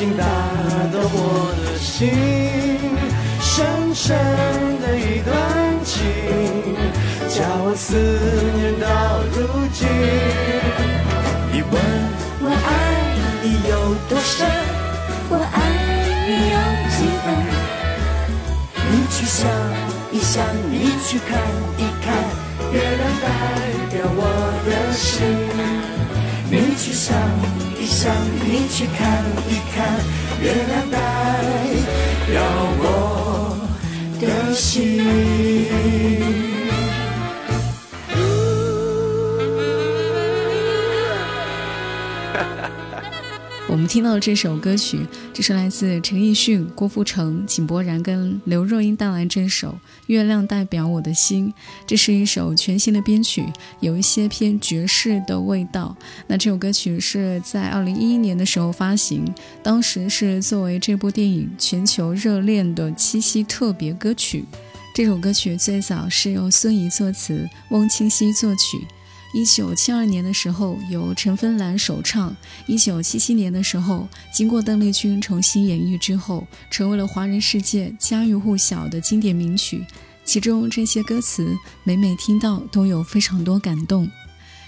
已经打动我的心，深深的一段情，叫我思念到如今。你问我爱你有多深，我爱你有几分？你去想一想，你去看一看，月亮代表我的心。你去想想，你去看一看，月亮代表我的心。听到的这首歌曲，这是来自陈奕迅、郭富城、井柏然跟刘若英带来这首《月亮代表我的心》。这是一首全新的编曲，有一些偏爵士的味道。那这首歌曲是在二零一一年的时候发行，当时是作为这部电影全球热恋的七夕特别歌曲。这首歌曲最早是由孙怡作词，翁清溪作曲。一九七二年的时候，由陈芬兰首唱；一九七七年的时候，经过邓丽君重新演绎之后，成为了华人世界家喻户晓的经典名曲。其中这些歌词，每每听到都有非常多感动。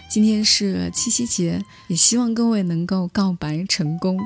今天是七夕节，也希望各位能够告白成功。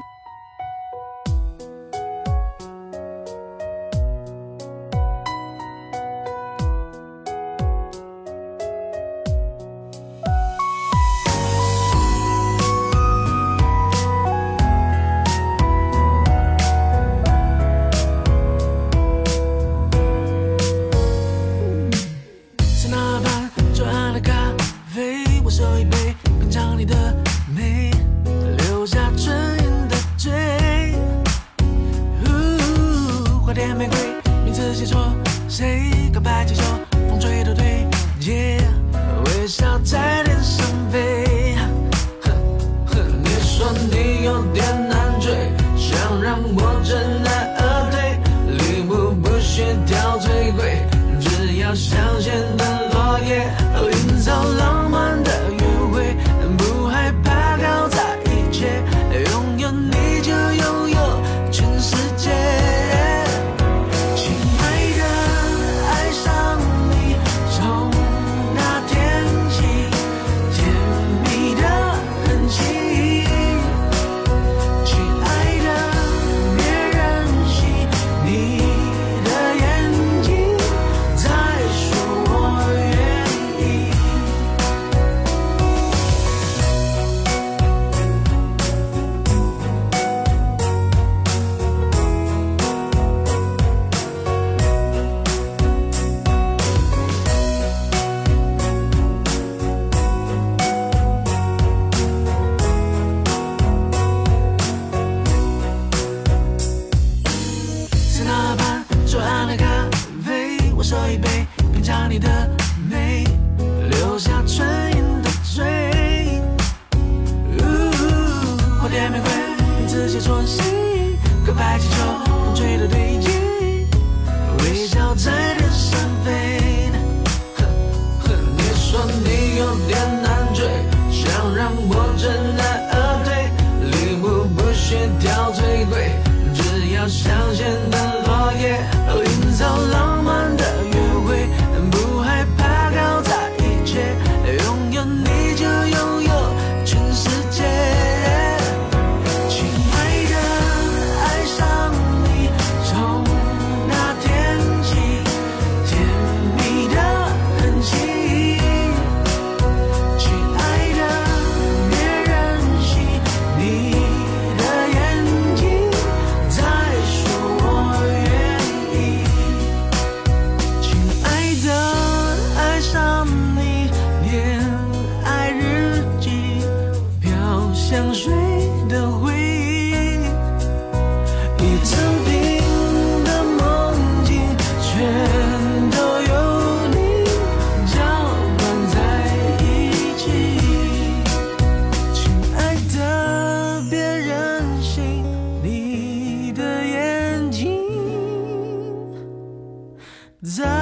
再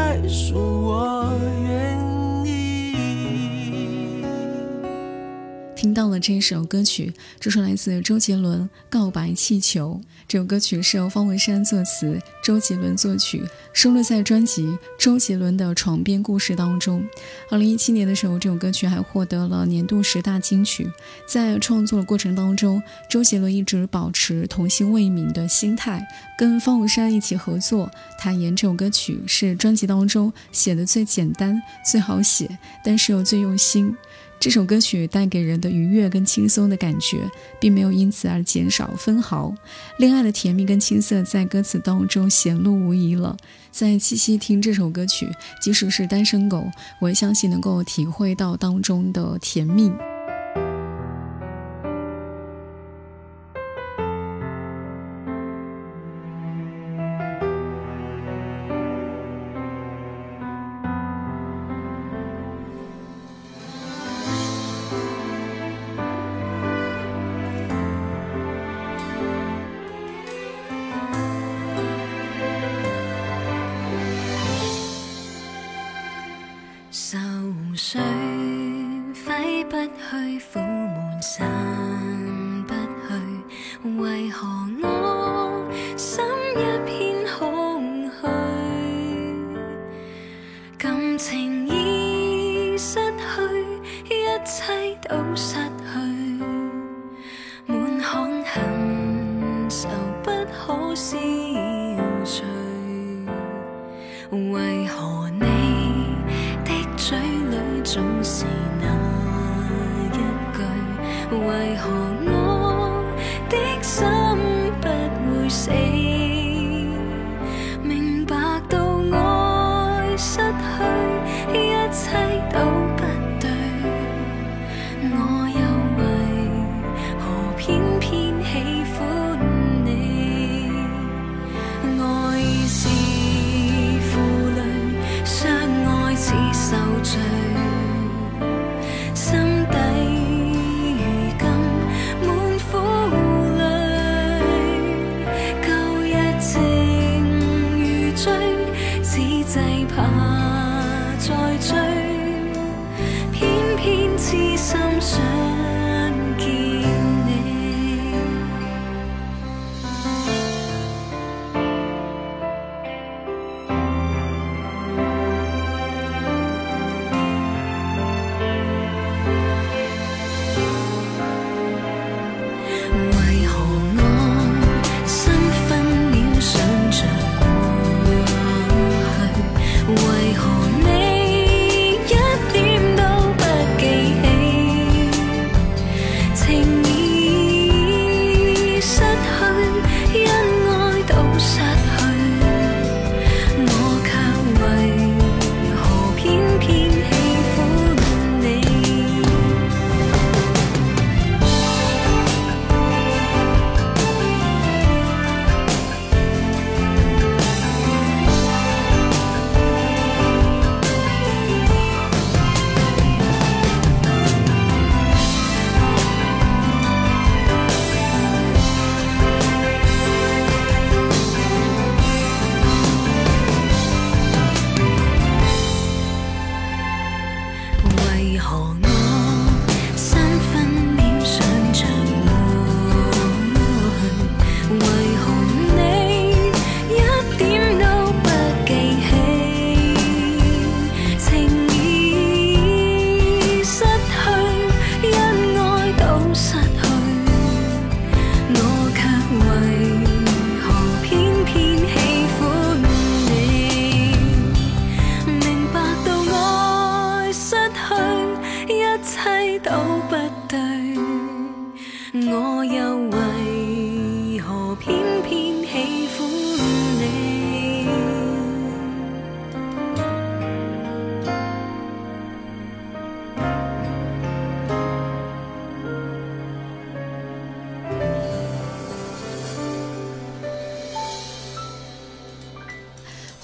到了这首歌曲，这是来自周杰伦《告白气球》。这首歌曲是由方文山作词，周杰伦作曲，收录在专辑《周杰伦的床边故事》当中。二零一七年的时候，这首歌曲还获得了年度十大金曲。在创作的过程当中，周杰伦一直保持童心未泯的心态，跟方文山一起合作，坦言这首歌曲是专辑当中写的最简单、最好写，但是又最用心。这首歌曲带给人的愉悦跟轻松的感觉，并没有因此而减少分毫。恋爱的甜蜜跟青涩在歌词当中显露无遗了。在七夕听这首歌曲，即使是单身狗，我也相信能够体会到当中的甜蜜。消除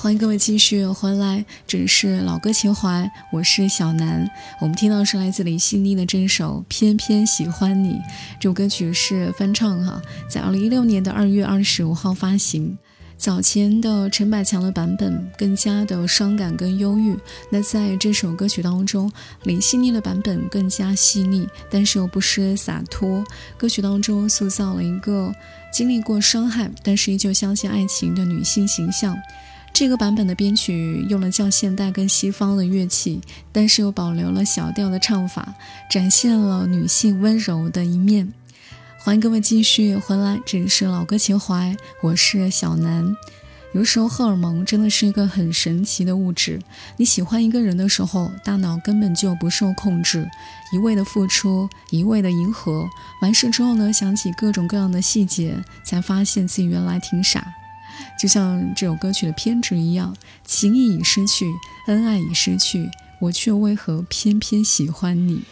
欢迎各位继续回来，这里是老歌情怀，我是小南。我们听到是来自李心妮的这首《偏偏喜欢你》，这首歌曲是翻唱哈，在二零一六年的二月二十五号发行。早前的陈百强的版本更加的伤感跟忧郁，那在这首歌曲当中，李细腻的版本更加细腻，但是又不失洒脱。歌曲当中塑造了一个经历过伤害，但是依旧相信爱情的女性形象。这个版本的编曲用了较现代跟西方的乐器，但是又保留了小调的唱法，展现了女性温柔的一面。欢迎各位继续回来，这里是老歌情怀，我是小南。有时候荷尔蒙真的是一个很神奇的物质，你喜欢一个人的时候，大脑根本就不受控制，一味的付出，一味的迎合，完事之后呢，想起各种各样的细节，才发现自己原来挺傻。就像这首歌曲的偏执一样，情谊已失去，恩爱已失去，我却为何偏偏喜欢你？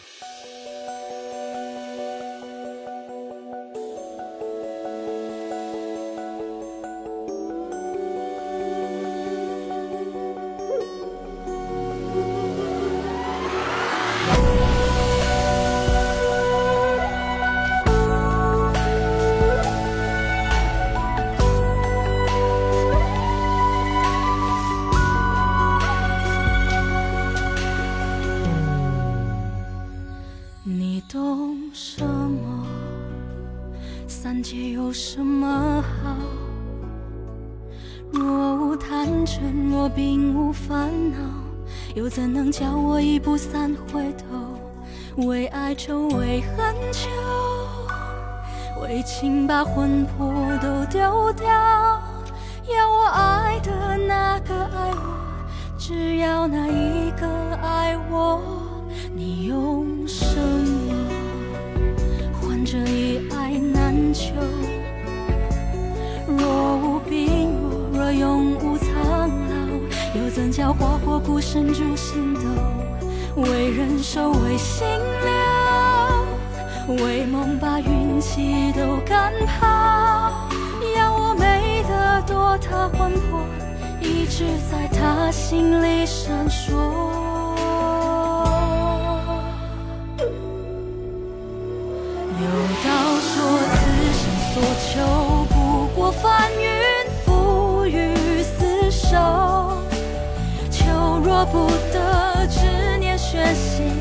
为情把魂魄都丢掉。要我爱的那个爱我，只要那一个爱我。你用什么换这一爱难求？若无病，弱若永无苍老。又怎叫花火孤身逐星斗？为人守，为心留，为梦把运气都赶跑。要我美得多，他魂魄一直在他心里闪烁。有道说，此生所求不过翻云覆雨厮守。求若不得，执念悬心，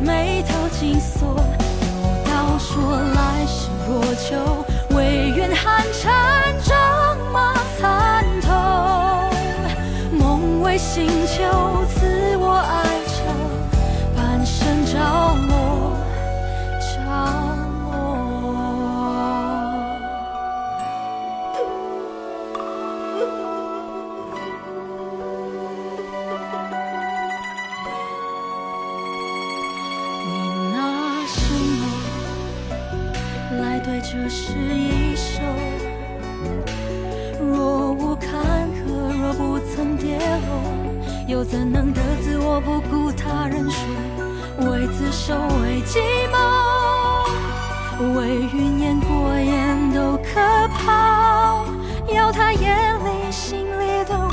眉头紧锁。怎能得自我不顾他人说？为自守，为寂寞，为云烟过眼都可抛。要他眼里心里的我，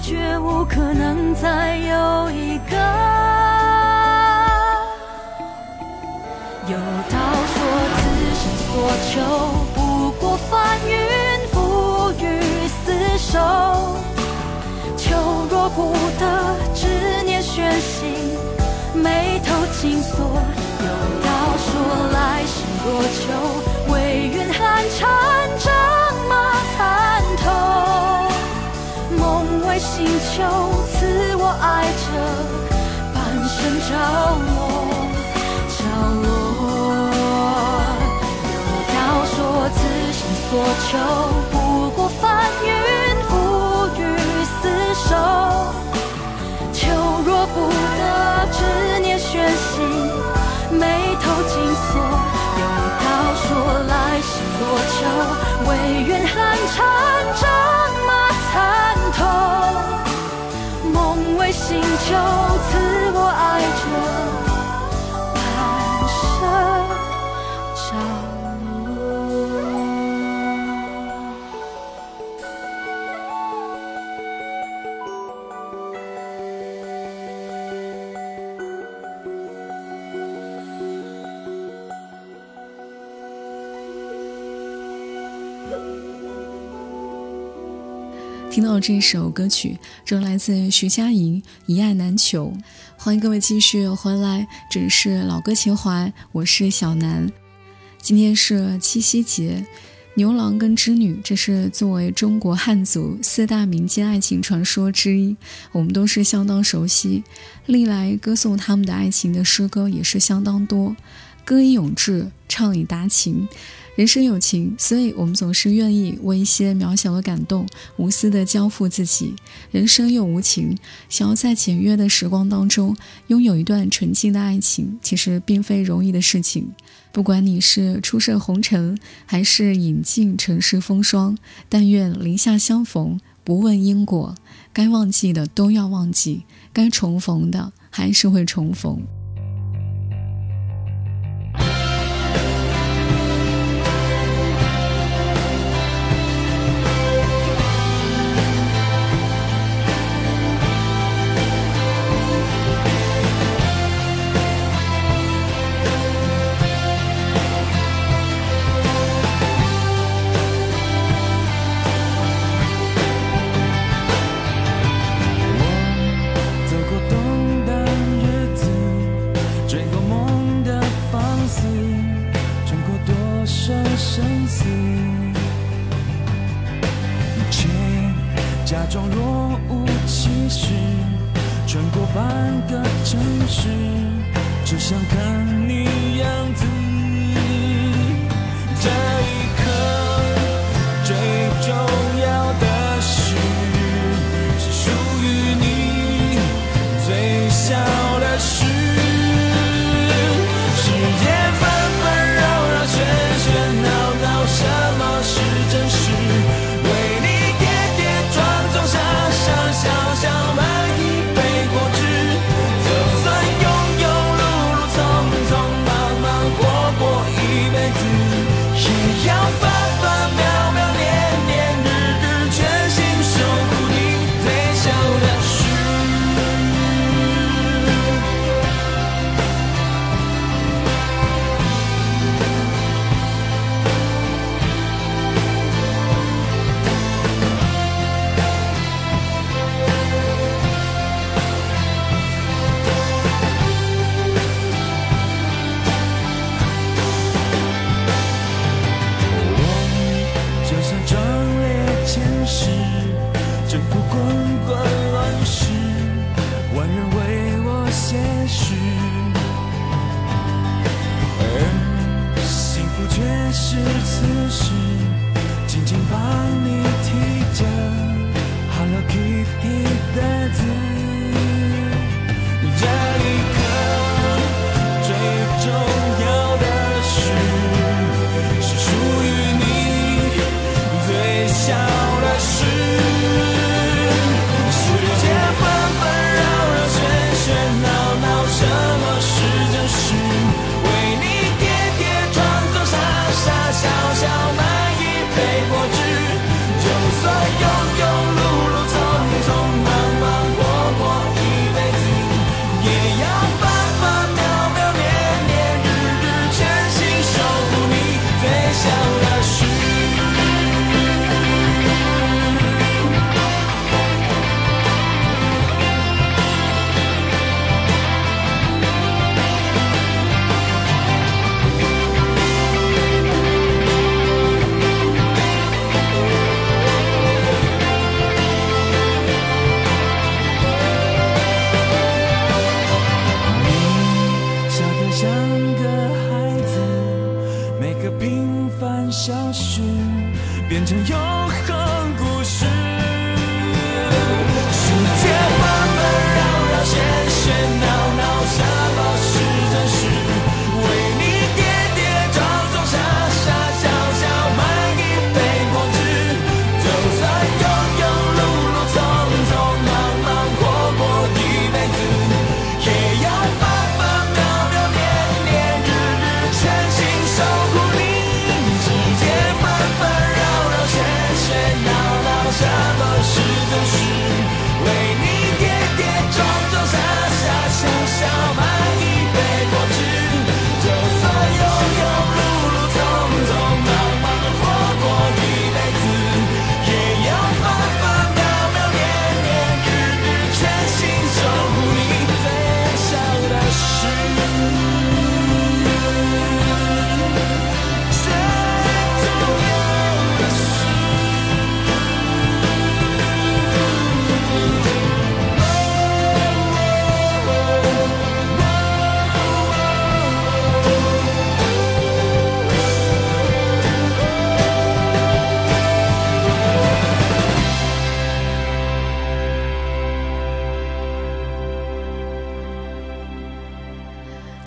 绝无可能再有一个。有道说。此生所求不眉头紧锁。有道说来世若求，唯愿寒蝉仗马参透。梦为星球，赐我爱着，半生着落，着落。有道说此生所求不过翻云舍不得，执念悬心，眉头紧锁。有道说来世若求，唯愿寒蝉仗马参透。梦为新秋，赐我爱着听到这首歌曲，这来自徐佳莹《一爱难求》。欢迎各位继续回来，这里是老歌情怀，我是小南。今天是七夕节，牛郎跟织女，这是作为中国汉族四大民间爱情传说之一，我们都是相当熟悉。历来歌颂他们的爱情的诗歌也是相当多，歌以咏志，唱以达情。人生有情，所以我们总是愿意为一些渺小的感动无私的交付自己。人生又无情，想要在简约的时光当中拥有一段纯净的爱情，其实并非容易的事情。不管你是初涉红尘，还是饮尽尘世风霜，但愿林下相逢，不问因果。该忘记的都要忘记，该重逢的还是会重逢。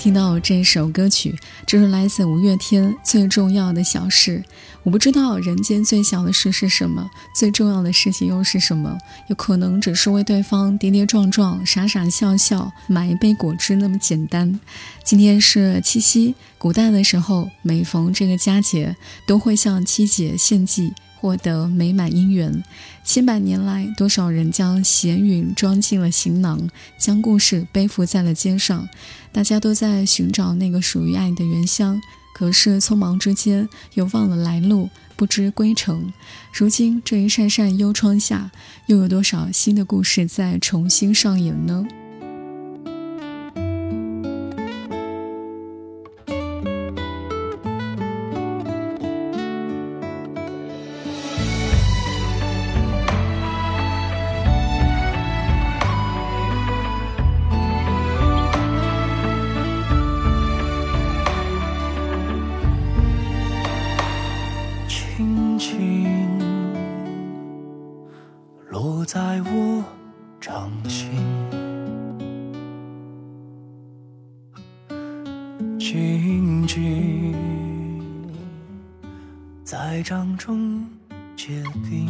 听到这首歌曲，这是来自五月天《最重要的小事》。我不知道人间最小的事是什么，最重要的事情又是什么？有可能只是为对方跌跌撞撞、傻傻笑笑，买一杯果汁那么简单。今天是七夕，古代的时候，每逢这个佳节，都会向七姐献祭。获得美满姻缘，千百年来，多少人将闲云装进了行囊，将故事背负在了肩上。大家都在寻找那个属于爱的原乡，可是匆忙之间又忘了来路，不知归程。如今这一扇扇幽窗下，又有多少新的故事在重新上演呢？在掌中结冰，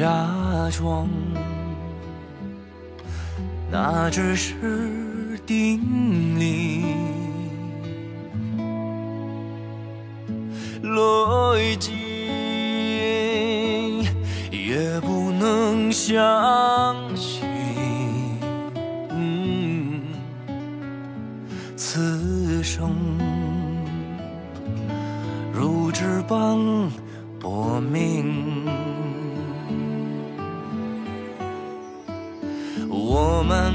假装那只是定理，逻辑也不能相信，此生。翅膀薄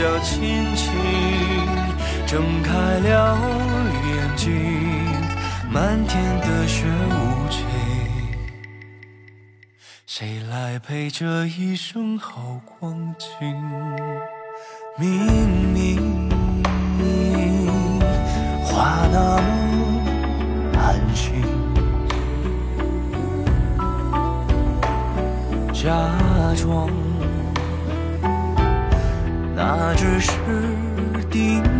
脚轻轻睁开了眼睛，漫天的雪无情，谁来陪这一生好光景？明明话那么寒心。假装，那只是定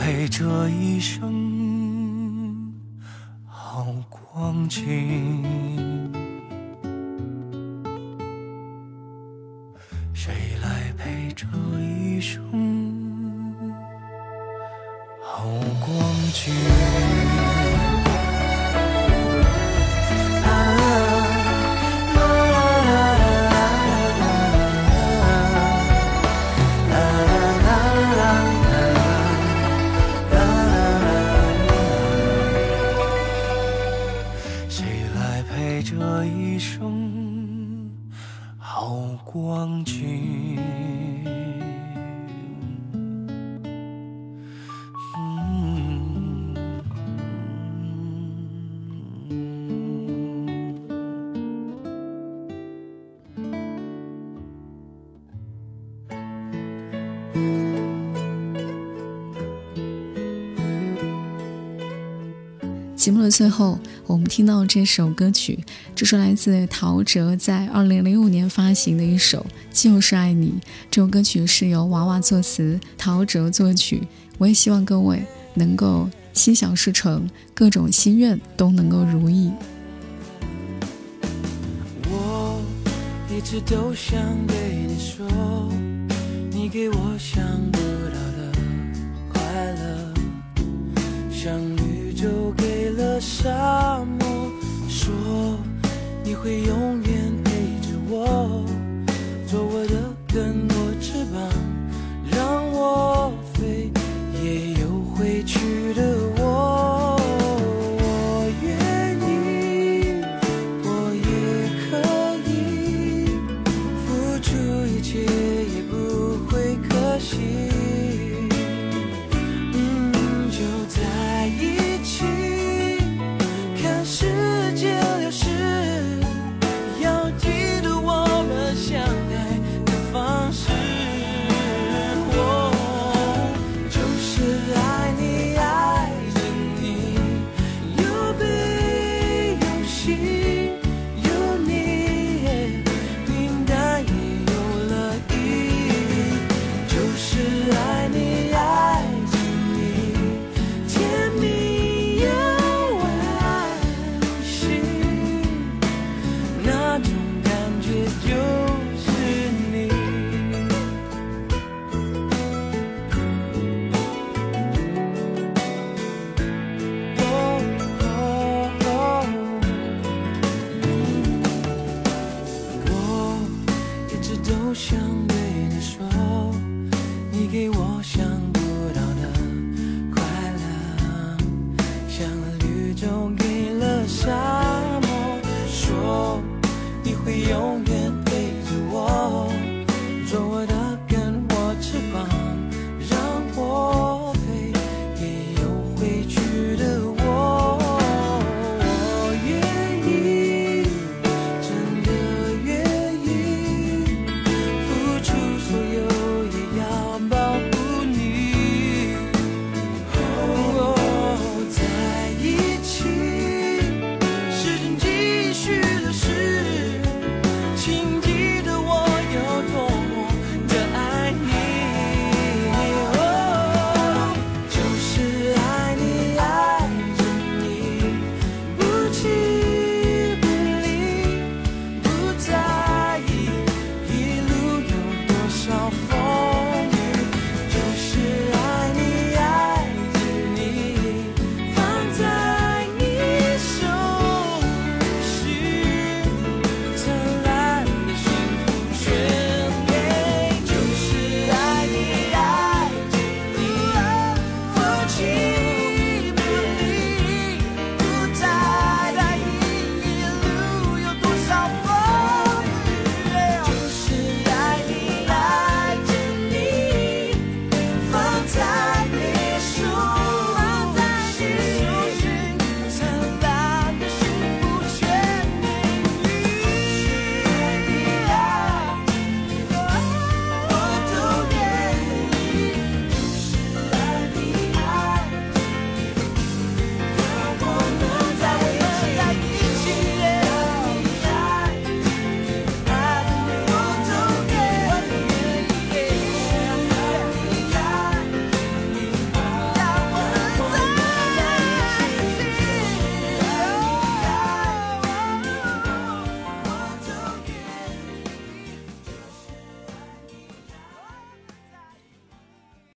陪这一生好光景？谁来陪这一生好光景？最后，我们听到这首歌曲，这是来自陶喆在二零零五年发行的一首《就是爱你》。这首歌曲是由娃娃作词，陶喆作曲。我也希望各位能够心想事成，各种心愿都能够如意。我一直都想对你说，你给我想不到的快乐，相遇就给沙漠说你会永远陪着我做我的根我翅膀让我飞也有回去的